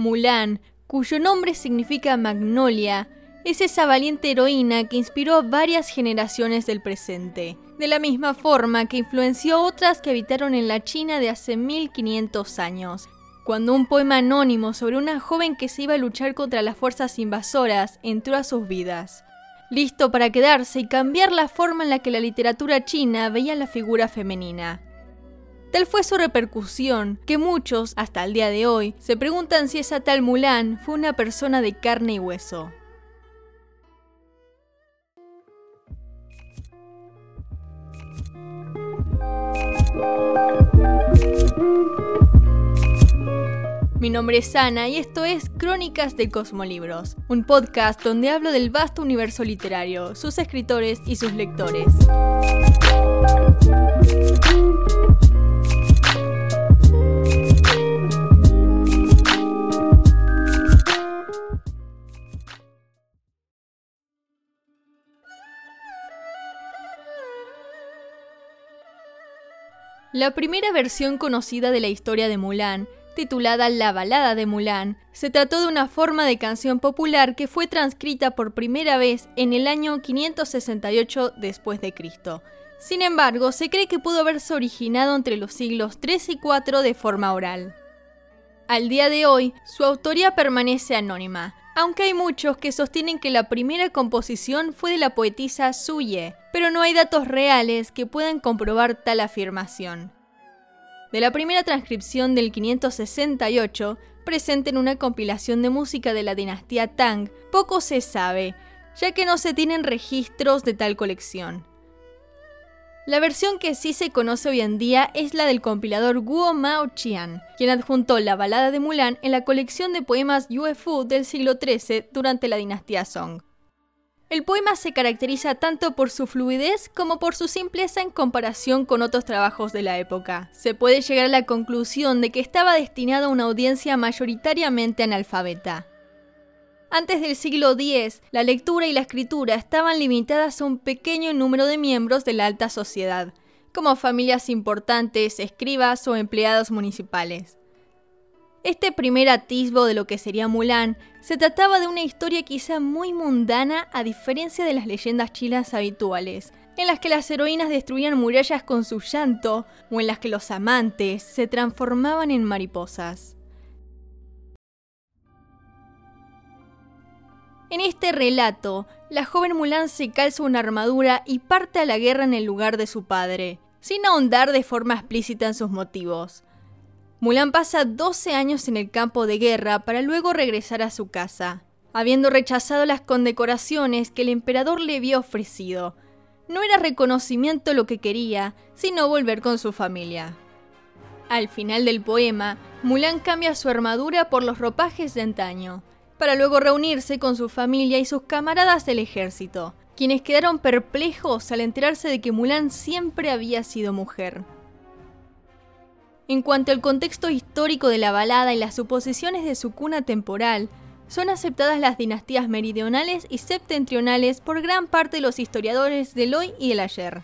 Mulan, cuyo nombre significa magnolia, es esa valiente heroína que inspiró a varias generaciones del presente, de la misma forma que influenció a otras que habitaron en la China de hace 1500 años, cuando un poema anónimo sobre una joven que se iba a luchar contra las fuerzas invasoras entró a sus vidas, listo para quedarse y cambiar la forma en la que la literatura china veía la figura femenina. Tal fue su repercusión que muchos, hasta el día de hoy, se preguntan si esa tal Mulan fue una persona de carne y hueso. Mi nombre es Ana y esto es Crónicas de Cosmolibros, un podcast donde hablo del vasto universo literario, sus escritores y sus lectores. La primera versión conocida de la historia de Mulan titulada La balada de Mulan, se trató de una forma de canción popular que fue transcrita por primera vez en el año 568 después de Cristo. Sin embargo, se cree que pudo haberse originado entre los siglos 3 y 4 de forma oral. Al día de hoy, su autoría permanece anónima, aunque hay muchos que sostienen que la primera composición fue de la poetisa Suye, pero no hay datos reales que puedan comprobar tal afirmación de la primera transcripción del 568, presente en una compilación de música de la dinastía Tang, poco se sabe, ya que no se tienen registros de tal colección. La versión que sí se conoce hoy en día es la del compilador Guo Mao Qian, quien adjuntó la balada de Mulan en la colección de poemas Fu del siglo XIII durante la dinastía Song. El poema se caracteriza tanto por su fluidez como por su simpleza en comparación con otros trabajos de la época. Se puede llegar a la conclusión de que estaba destinado a una audiencia mayoritariamente analfabeta. Antes del siglo X, la lectura y la escritura estaban limitadas a un pequeño número de miembros de la alta sociedad, como familias importantes, escribas o empleados municipales. Este primer atisbo de lo que sería Mulan se trataba de una historia quizá muy mundana a diferencia de las leyendas chinas habituales, en las que las heroínas destruían murallas con su llanto o en las que los amantes se transformaban en mariposas. En este relato, la joven Mulan se calza una armadura y parte a la guerra en el lugar de su padre, sin ahondar de forma explícita en sus motivos. Mulan pasa 12 años en el campo de guerra para luego regresar a su casa, habiendo rechazado las condecoraciones que el emperador le había ofrecido. No era reconocimiento lo que quería, sino volver con su familia. Al final del poema, Mulan cambia su armadura por los ropajes de antaño, para luego reunirse con su familia y sus camaradas del ejército, quienes quedaron perplejos al enterarse de que Mulan siempre había sido mujer. En cuanto al contexto histórico de la balada y las suposiciones de su cuna temporal, son aceptadas las dinastías meridionales y septentrionales por gran parte de los historiadores del hoy y el ayer.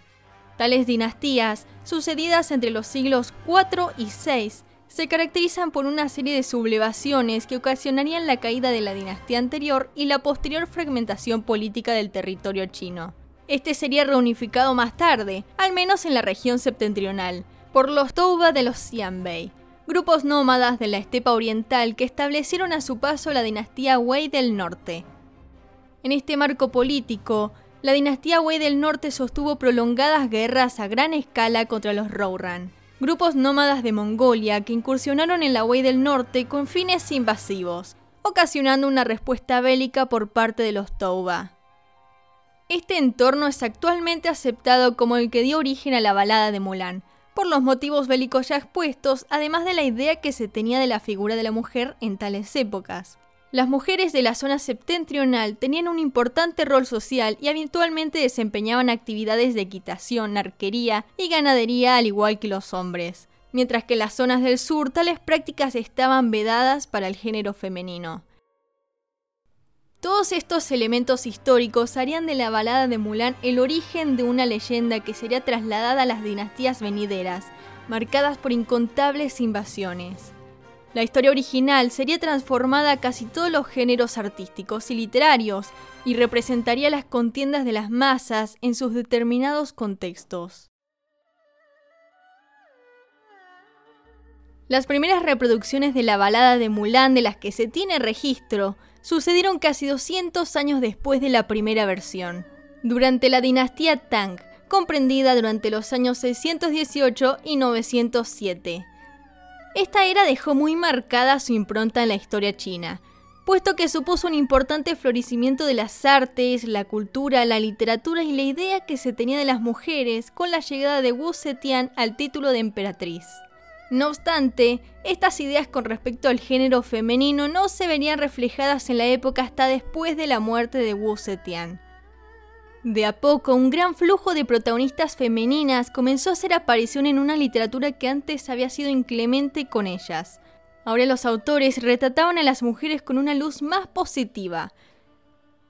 Tales dinastías, sucedidas entre los siglos IV y VI, se caracterizan por una serie de sublevaciones que ocasionarían la caída de la dinastía anterior y la posterior fragmentación política del territorio chino. Este sería reunificado más tarde, al menos en la región septentrional, por los Touba de los Xianbei, grupos nómadas de la estepa oriental que establecieron a su paso la dinastía Wei del Norte. En este marco político, la dinastía Wei del Norte sostuvo prolongadas guerras a gran escala contra los Rouran, grupos nómadas de Mongolia que incursionaron en la Wei del Norte con fines invasivos, ocasionando una respuesta bélica por parte de los Touba. Este entorno es actualmente aceptado como el que dio origen a la balada de Mulan, por los motivos bélicos ya expuestos, además de la idea que se tenía de la figura de la mujer en tales épocas. Las mujeres de la zona septentrional tenían un importante rol social y habitualmente desempeñaban actividades de equitación, arquería y ganadería al igual que los hombres, mientras que en las zonas del sur tales prácticas estaban vedadas para el género femenino. Todos estos elementos históricos harían de la balada de Mulan el origen de una leyenda que sería trasladada a las dinastías venideras, marcadas por incontables invasiones. La historia original sería transformada a casi todos los géneros artísticos y literarios y representaría las contiendas de las masas en sus determinados contextos. Las primeras reproducciones de la balada de Mulan de las que se tiene registro sucedieron casi 200 años después de la primera versión, durante la dinastía Tang, comprendida durante los años 618 y 907. Esta era dejó muy marcada su impronta en la historia china, puesto que supuso un importante florecimiento de las artes, la cultura, la literatura y la idea que se tenía de las mujeres con la llegada de Wu Zetian al título de emperatriz. No obstante, estas ideas con respecto al género femenino no se verían reflejadas en la época hasta después de la muerte de Wu Zetian. De a poco, un gran flujo de protagonistas femeninas comenzó a hacer aparición en una literatura que antes había sido inclemente con ellas. Ahora los autores retrataban a las mujeres con una luz más positiva.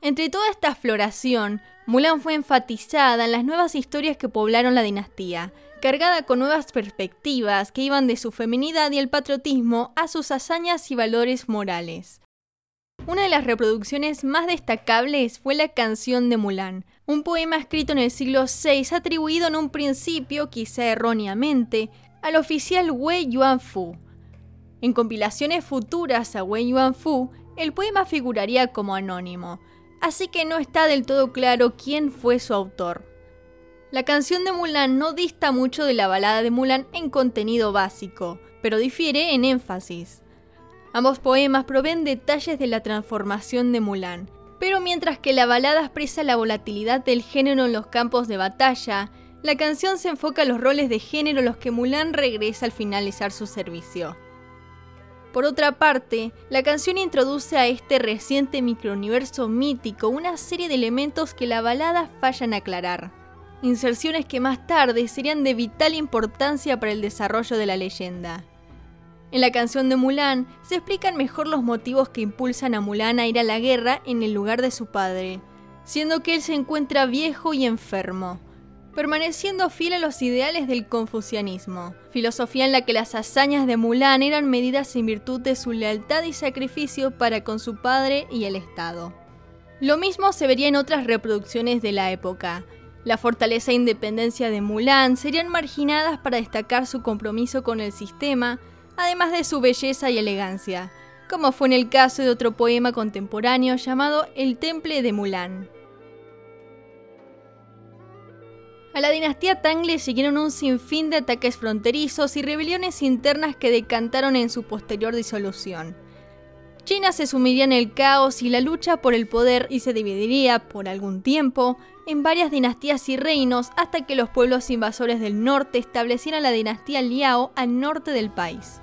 Entre toda esta floración, Mulan fue enfatizada en las nuevas historias que poblaron la dinastía, cargada con nuevas perspectivas que iban de su feminidad y el patriotismo a sus hazañas y valores morales. Una de las reproducciones más destacables fue la Canción de Mulan, un poema escrito en el siglo VI atribuido en un principio, quizá erróneamente, al oficial Wei Yuanfu. En compilaciones futuras a Wei Yuanfu, el poema figuraría como anónimo, así que no está del todo claro quién fue su autor. La canción de Mulan no dista mucho de la balada de Mulan en contenido básico, pero difiere en énfasis. Ambos poemas proveen detalles de la transformación de Mulan, pero mientras que la balada expresa la volatilidad del género en los campos de batalla, la canción se enfoca en los roles de género en los que Mulan regresa al finalizar su servicio. Por otra parte, la canción introduce a este reciente microuniverso mítico una serie de elementos que la balada falla en aclarar inserciones que más tarde serían de vital importancia para el desarrollo de la leyenda. En la canción de Mulan se explican mejor los motivos que impulsan a Mulan a ir a la guerra en el lugar de su padre, siendo que él se encuentra viejo y enfermo, permaneciendo fiel a los ideales del confucianismo, filosofía en la que las hazañas de Mulan eran medidas en virtud de su lealtad y sacrificio para con su padre y el Estado. Lo mismo se vería en otras reproducciones de la época, la fortaleza e independencia de Mulan serían marginadas para destacar su compromiso con el sistema, además de su belleza y elegancia, como fue en el caso de otro poema contemporáneo llamado El Temple de Mulan. A la dinastía Tang le siguieron un sinfín de ataques fronterizos y rebeliones internas que decantaron en su posterior disolución. China se sumiría en el caos y la lucha por el poder y se dividiría, por algún tiempo, en varias dinastías y reinos hasta que los pueblos invasores del norte establecieran la dinastía Liao al norte del país.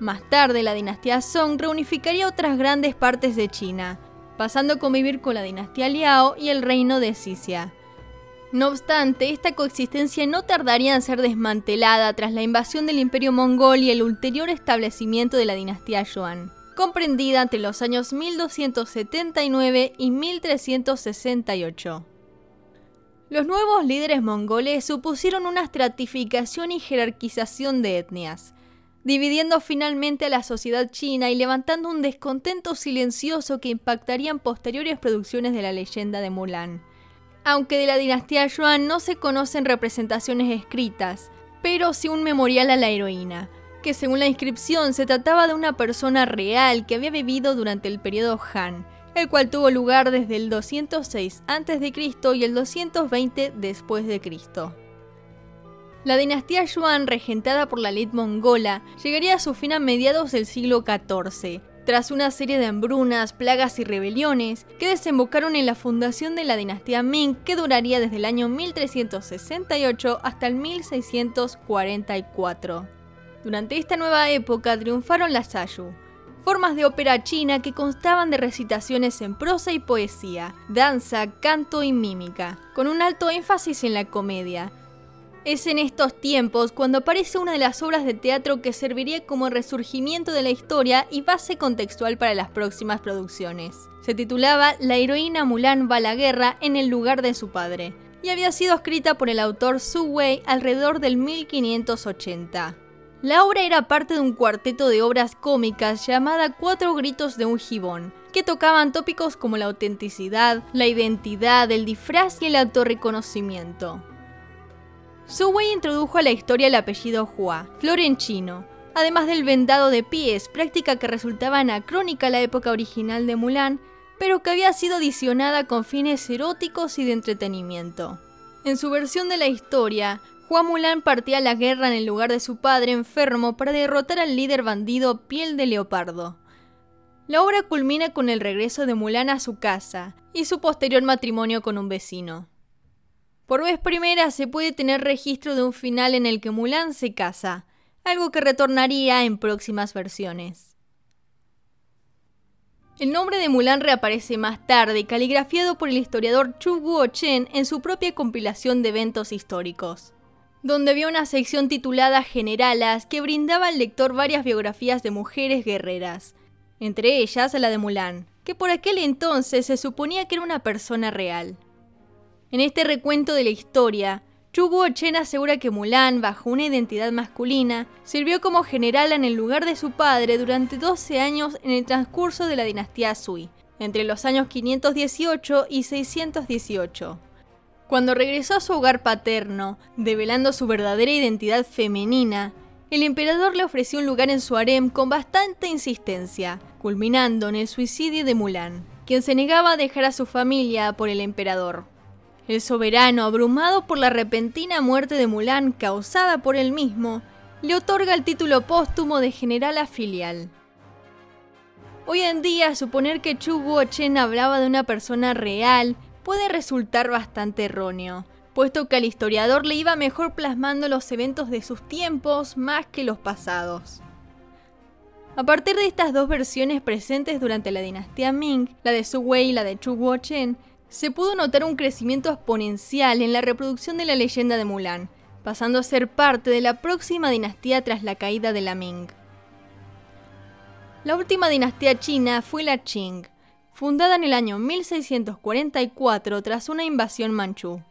Más tarde, la dinastía Song reunificaría otras grandes partes de China, pasando a convivir con la dinastía Liao y el reino de Sisia. No obstante, esta coexistencia no tardaría en ser desmantelada tras la invasión del imperio mongol y el ulterior establecimiento de la dinastía Yuan comprendida entre los años 1279 y 1368. Los nuevos líderes mongoles supusieron una estratificación y jerarquización de etnias, dividiendo finalmente a la sociedad china y levantando un descontento silencioso que impactaría en posteriores producciones de la leyenda de Mulan. Aunque de la dinastía Yuan no se conocen representaciones escritas, pero sí un memorial a la heroína, que según la inscripción se trataba de una persona real que había vivido durante el periodo Han, el cual tuvo lugar desde el 206 a.C. y el 220 después de Cristo. La dinastía Yuan, regentada por la ley mongola, llegaría a su fin a mediados del siglo XIV, tras una serie de hambrunas, plagas y rebeliones que desembocaron en la fundación de la dinastía Ming que duraría desde el año 1368 hasta el 1644. Durante esta nueva época triunfaron las Ayu, formas de ópera china que constaban de recitaciones en prosa y poesía, danza, canto y mímica, con un alto énfasis en la comedia. Es en estos tiempos cuando aparece una de las obras de teatro que serviría como resurgimiento de la historia y base contextual para las próximas producciones. Se titulaba La heroína Mulan va a la guerra en el lugar de su padre, y había sido escrita por el autor Su Wei alrededor del 1580. La obra era parte de un cuarteto de obras cómicas llamada Cuatro Gritos de un Gibón, que tocaban tópicos como la autenticidad, la identidad, el disfraz y el autorreconocimiento. Wei introdujo a la historia el apellido Hua, florenchino, además del vendado de pies, práctica que resultaba anacrónica a la época original de Mulan, pero que había sido adicionada con fines eróticos y de entretenimiento. En su versión de la historia, Juan Mulan partía a la guerra en el lugar de su padre enfermo para derrotar al líder bandido Piel de Leopardo. La obra culmina con el regreso de Mulan a su casa y su posterior matrimonio con un vecino. Por vez primera se puede tener registro de un final en el que Mulan se casa, algo que retornaría en próximas versiones. El nombre de Mulan reaparece más tarde, caligrafiado por el historiador Chu Guo-chen en su propia compilación de eventos históricos donde había una sección titulada Generalas que brindaba al lector varias biografías de mujeres guerreras, entre ellas la de Mulan, que por aquel entonces se suponía que era una persona real. En este recuento de la historia, Chu Guo-chen asegura que Mulan, bajo una identidad masculina, sirvió como general en el lugar de su padre durante 12 años en el transcurso de la dinastía Sui, entre los años 518 y 618. Cuando regresó a su hogar paterno, develando su verdadera identidad femenina, el emperador le ofreció un lugar en su harem con bastante insistencia, culminando en el suicidio de Mulan, quien se negaba a dejar a su familia por el emperador. El soberano, abrumado por la repentina muerte de Mulan causada por él mismo, le otorga el título póstumo de general afilial. Hoy en día, suponer que Chu Guo-chen hablaba de una persona real puede resultar bastante erróneo, puesto que al historiador le iba mejor plasmando los eventos de sus tiempos más que los pasados. A partir de estas dos versiones presentes durante la dinastía Ming, la de Su Wei y la de Chu Guo-chen, se pudo notar un crecimiento exponencial en la reproducción de la leyenda de Mulan, pasando a ser parte de la próxima dinastía tras la caída de la Ming. La última dinastía china fue la Qing, fundada en el año 1644 tras una invasión manchú.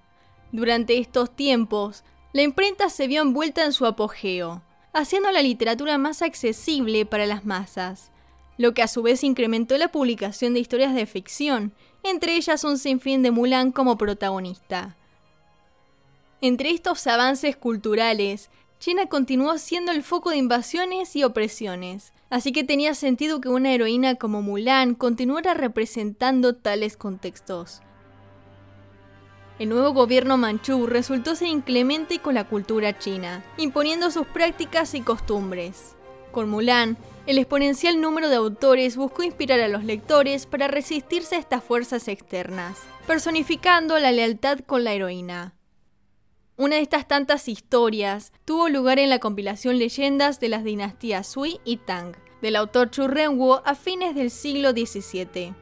Durante estos tiempos, la imprenta se vio envuelta en su apogeo, haciendo la literatura más accesible para las masas, lo que a su vez incrementó la publicación de historias de ficción, entre ellas un sinfín de Mulan como protagonista. Entre estos avances culturales, China continuó siendo el foco de invasiones y opresiones, así que tenía sentido que una heroína como Mulan continuara representando tales contextos. El nuevo gobierno manchú resultó ser inclemente con la cultura china, imponiendo sus prácticas y costumbres. Con Mulan, el exponencial número de autores buscó inspirar a los lectores para resistirse a estas fuerzas externas, personificando la lealtad con la heroína. Una de estas tantas historias tuvo lugar en la compilación Leyendas de las dinastías Sui y Tang, del autor Chu Renwo a fines del siglo XVII.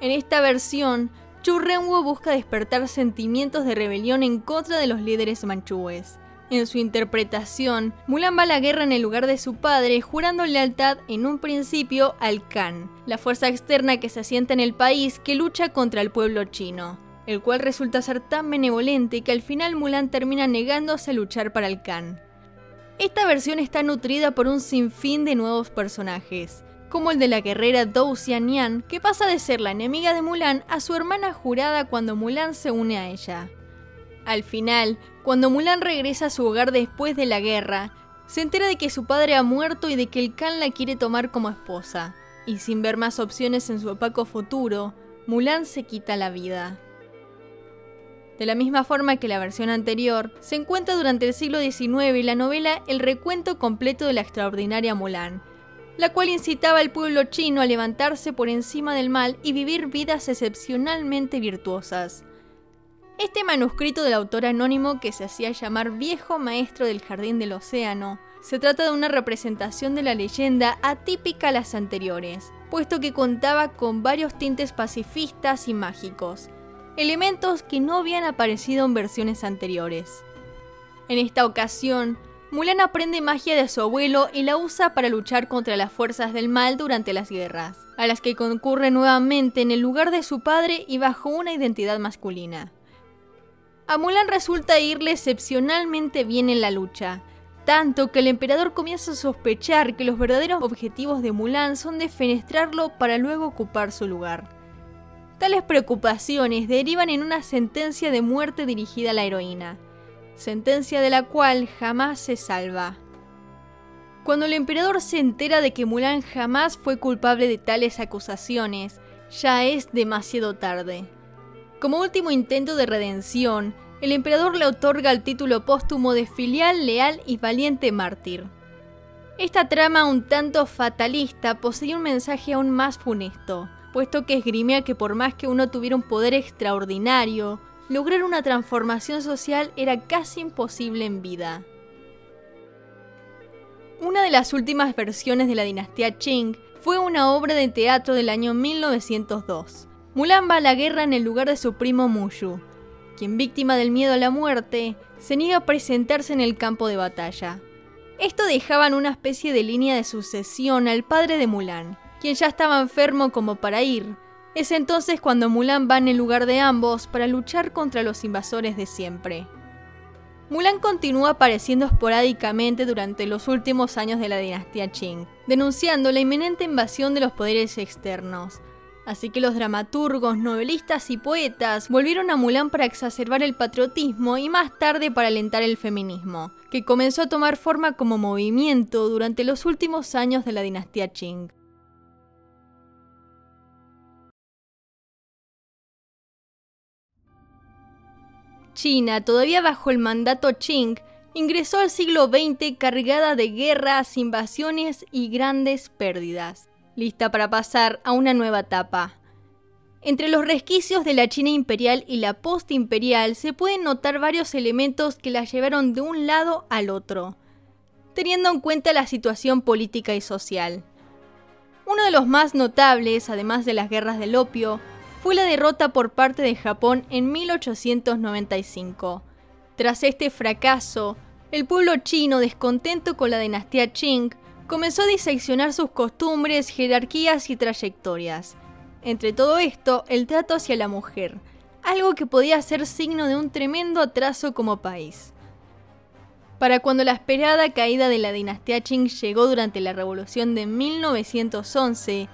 En esta versión, Chu Renwo busca despertar sentimientos de rebelión en contra de los líderes manchúes. En su interpretación, Mulan va a la guerra en el lugar de su padre, jurando lealtad en un principio al Khan, la fuerza externa que se asienta en el país que lucha contra el pueblo chino el cual resulta ser tan benevolente que al final Mulan termina negándose a luchar para el Khan. Esta versión está nutrida por un sinfín de nuevos personajes, como el de la guerrera Dou Xianyan, que pasa de ser la enemiga de Mulan a su hermana jurada cuando Mulan se une a ella. Al final, cuando Mulan regresa a su hogar después de la guerra, se entera de que su padre ha muerto y de que el Khan la quiere tomar como esposa. Y sin ver más opciones en su opaco futuro, Mulan se quita la vida. De la misma forma que la versión anterior, se encuentra durante el siglo XIX la novela El recuento completo de la extraordinaria Mulan, la cual incitaba al pueblo chino a levantarse por encima del mal y vivir vidas excepcionalmente virtuosas. Este manuscrito del autor anónimo que se hacía llamar Viejo Maestro del Jardín del Océano, se trata de una representación de la leyenda atípica a las anteriores, puesto que contaba con varios tintes pacifistas y mágicos, elementos que no habían aparecido en versiones anteriores. En esta ocasión, Mulan aprende magia de su abuelo y la usa para luchar contra las fuerzas del mal durante las guerras, a las que concurre nuevamente en el lugar de su padre y bajo una identidad masculina. A Mulan resulta irle excepcionalmente bien en la lucha, tanto que el emperador comienza a sospechar que los verdaderos objetivos de Mulan son defenestrarlo para luego ocupar su lugar. Tales preocupaciones derivan en una sentencia de muerte dirigida a la heroína, sentencia de la cual jamás se salva. Cuando el emperador se entera de que Mulan jamás fue culpable de tales acusaciones, ya es demasiado tarde. Como último intento de redención, el emperador le otorga el título póstumo de filial, leal y valiente mártir. Esta trama un tanto fatalista poseía un mensaje aún más funesto, puesto que esgrimía que por más que uno tuviera un poder extraordinario, lograr una transformación social era casi imposible en vida. Una de las últimas versiones de la dinastía Qing fue una obra de teatro del año 1902. Mulan va a la guerra en el lugar de su primo Mushu, quien víctima del miedo a la muerte, se niega a presentarse en el campo de batalla. Esto dejaba en una especie de línea de sucesión al padre de Mulan, quien ya estaba enfermo como para ir. Es entonces cuando Mulan va en el lugar de ambos para luchar contra los invasores de siempre. Mulan continúa apareciendo esporádicamente durante los últimos años de la dinastía Qing, denunciando la inminente invasión de los poderes externos. Así que los dramaturgos, novelistas y poetas volvieron a Mulan para exacerbar el patriotismo y más tarde para alentar el feminismo, que comenzó a tomar forma como movimiento durante los últimos años de la dinastía Qing. China, todavía bajo el mandato Qing, ingresó al siglo XX cargada de guerras, invasiones y grandes pérdidas, lista para pasar a una nueva etapa. Entre los resquicios de la China imperial y la postimperial se pueden notar varios elementos que la llevaron de un lado al otro, teniendo en cuenta la situación política y social. Uno de los más notables, además de las guerras del opio, fue la derrota por parte de Japón en 1895. Tras este fracaso, el pueblo chino, descontento con la dinastía Qing, comenzó a diseccionar sus costumbres, jerarquías y trayectorias. Entre todo esto, el trato hacia la mujer, algo que podía ser signo de un tremendo atraso como país. Para cuando la esperada caída de la dinastía Qing llegó durante la revolución de 1911,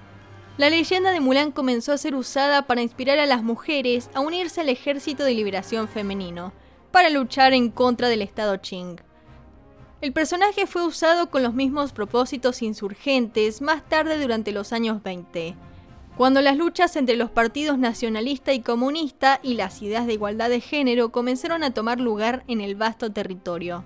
la leyenda de Mulan comenzó a ser usada para inspirar a las mujeres a unirse al ejército de liberación femenino, para luchar en contra del Estado Qing. El personaje fue usado con los mismos propósitos insurgentes más tarde durante los años 20, cuando las luchas entre los partidos nacionalista y comunista y las ideas de igualdad de género comenzaron a tomar lugar en el vasto territorio.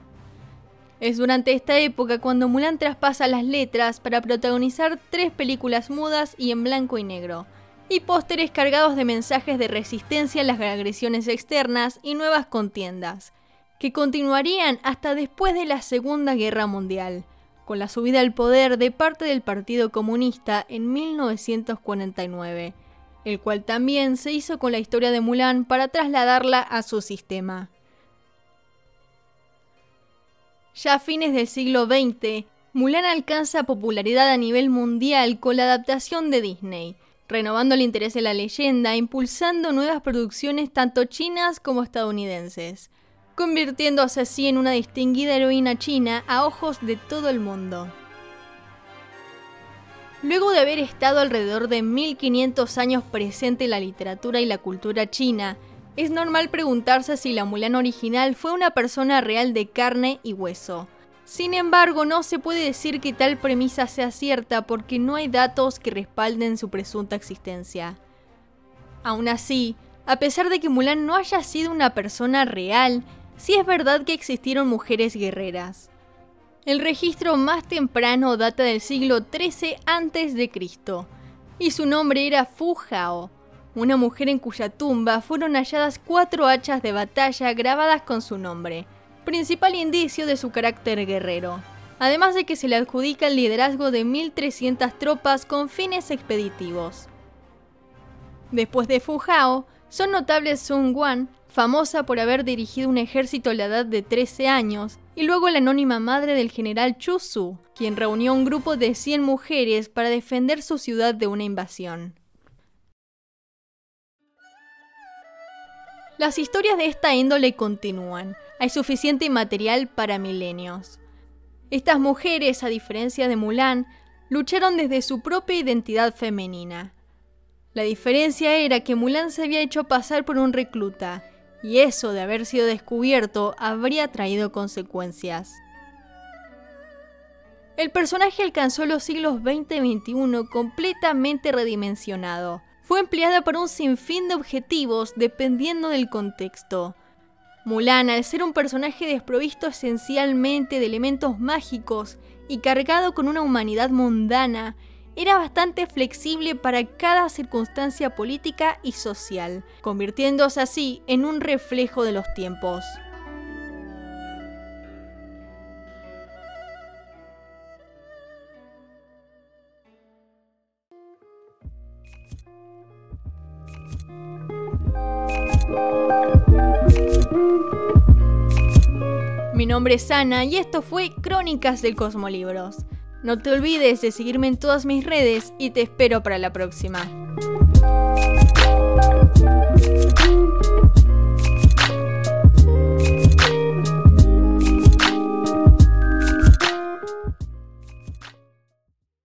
Es durante esta época cuando Mulan traspasa las letras para protagonizar tres películas mudas y en blanco y negro, y pósteres cargados de mensajes de resistencia a las agresiones externas y nuevas contiendas, que continuarían hasta después de la Segunda Guerra Mundial, con la subida al poder de parte del Partido Comunista en 1949, el cual también se hizo con la historia de Mulan para trasladarla a su sistema. Ya a fines del siglo XX, Mulan alcanza popularidad a nivel mundial con la adaptación de Disney, renovando el interés de la leyenda, impulsando nuevas producciones tanto chinas como estadounidenses, convirtiéndose así en una distinguida heroína china a ojos de todo el mundo. Luego de haber estado alrededor de 1500 años presente en la literatura y la cultura china, es normal preguntarse si la Mulan original fue una persona real de carne y hueso. Sin embargo, no se puede decir que tal premisa sea cierta porque no hay datos que respalden su presunta existencia. Aún así, a pesar de que Mulan no haya sido una persona real, sí es verdad que existieron mujeres guerreras. El registro más temprano data del siglo XIII a.C. y su nombre era Fu Hao, una mujer en cuya tumba fueron halladas cuatro hachas de batalla grabadas con su nombre, principal indicio de su carácter guerrero, además de que se le adjudica el liderazgo de 1.300 tropas con fines expeditivos. Después de Fujao, son notables Sun Quan, famosa por haber dirigido un ejército a la edad de 13 años, y luego la anónima madre del general Chu Su, quien reunió un grupo de 100 mujeres para defender su ciudad de una invasión. Las historias de esta índole continúan. Hay suficiente material para milenios. Estas mujeres, a diferencia de Mulan, lucharon desde su propia identidad femenina. La diferencia era que Mulan se había hecho pasar por un recluta, y eso de haber sido descubierto habría traído consecuencias. El personaje alcanzó los siglos XX y XXI completamente redimensionado. Fue empleada para un sinfín de objetivos dependiendo del contexto. Mulan, al ser un personaje desprovisto esencialmente de elementos mágicos y cargado con una humanidad mundana, era bastante flexible para cada circunstancia política y social, convirtiéndose así en un reflejo de los tiempos. Mi nombre es Ana y esto fue Crónicas del Cosmolibros. No te olvides de seguirme en todas mis redes y te espero para la próxima.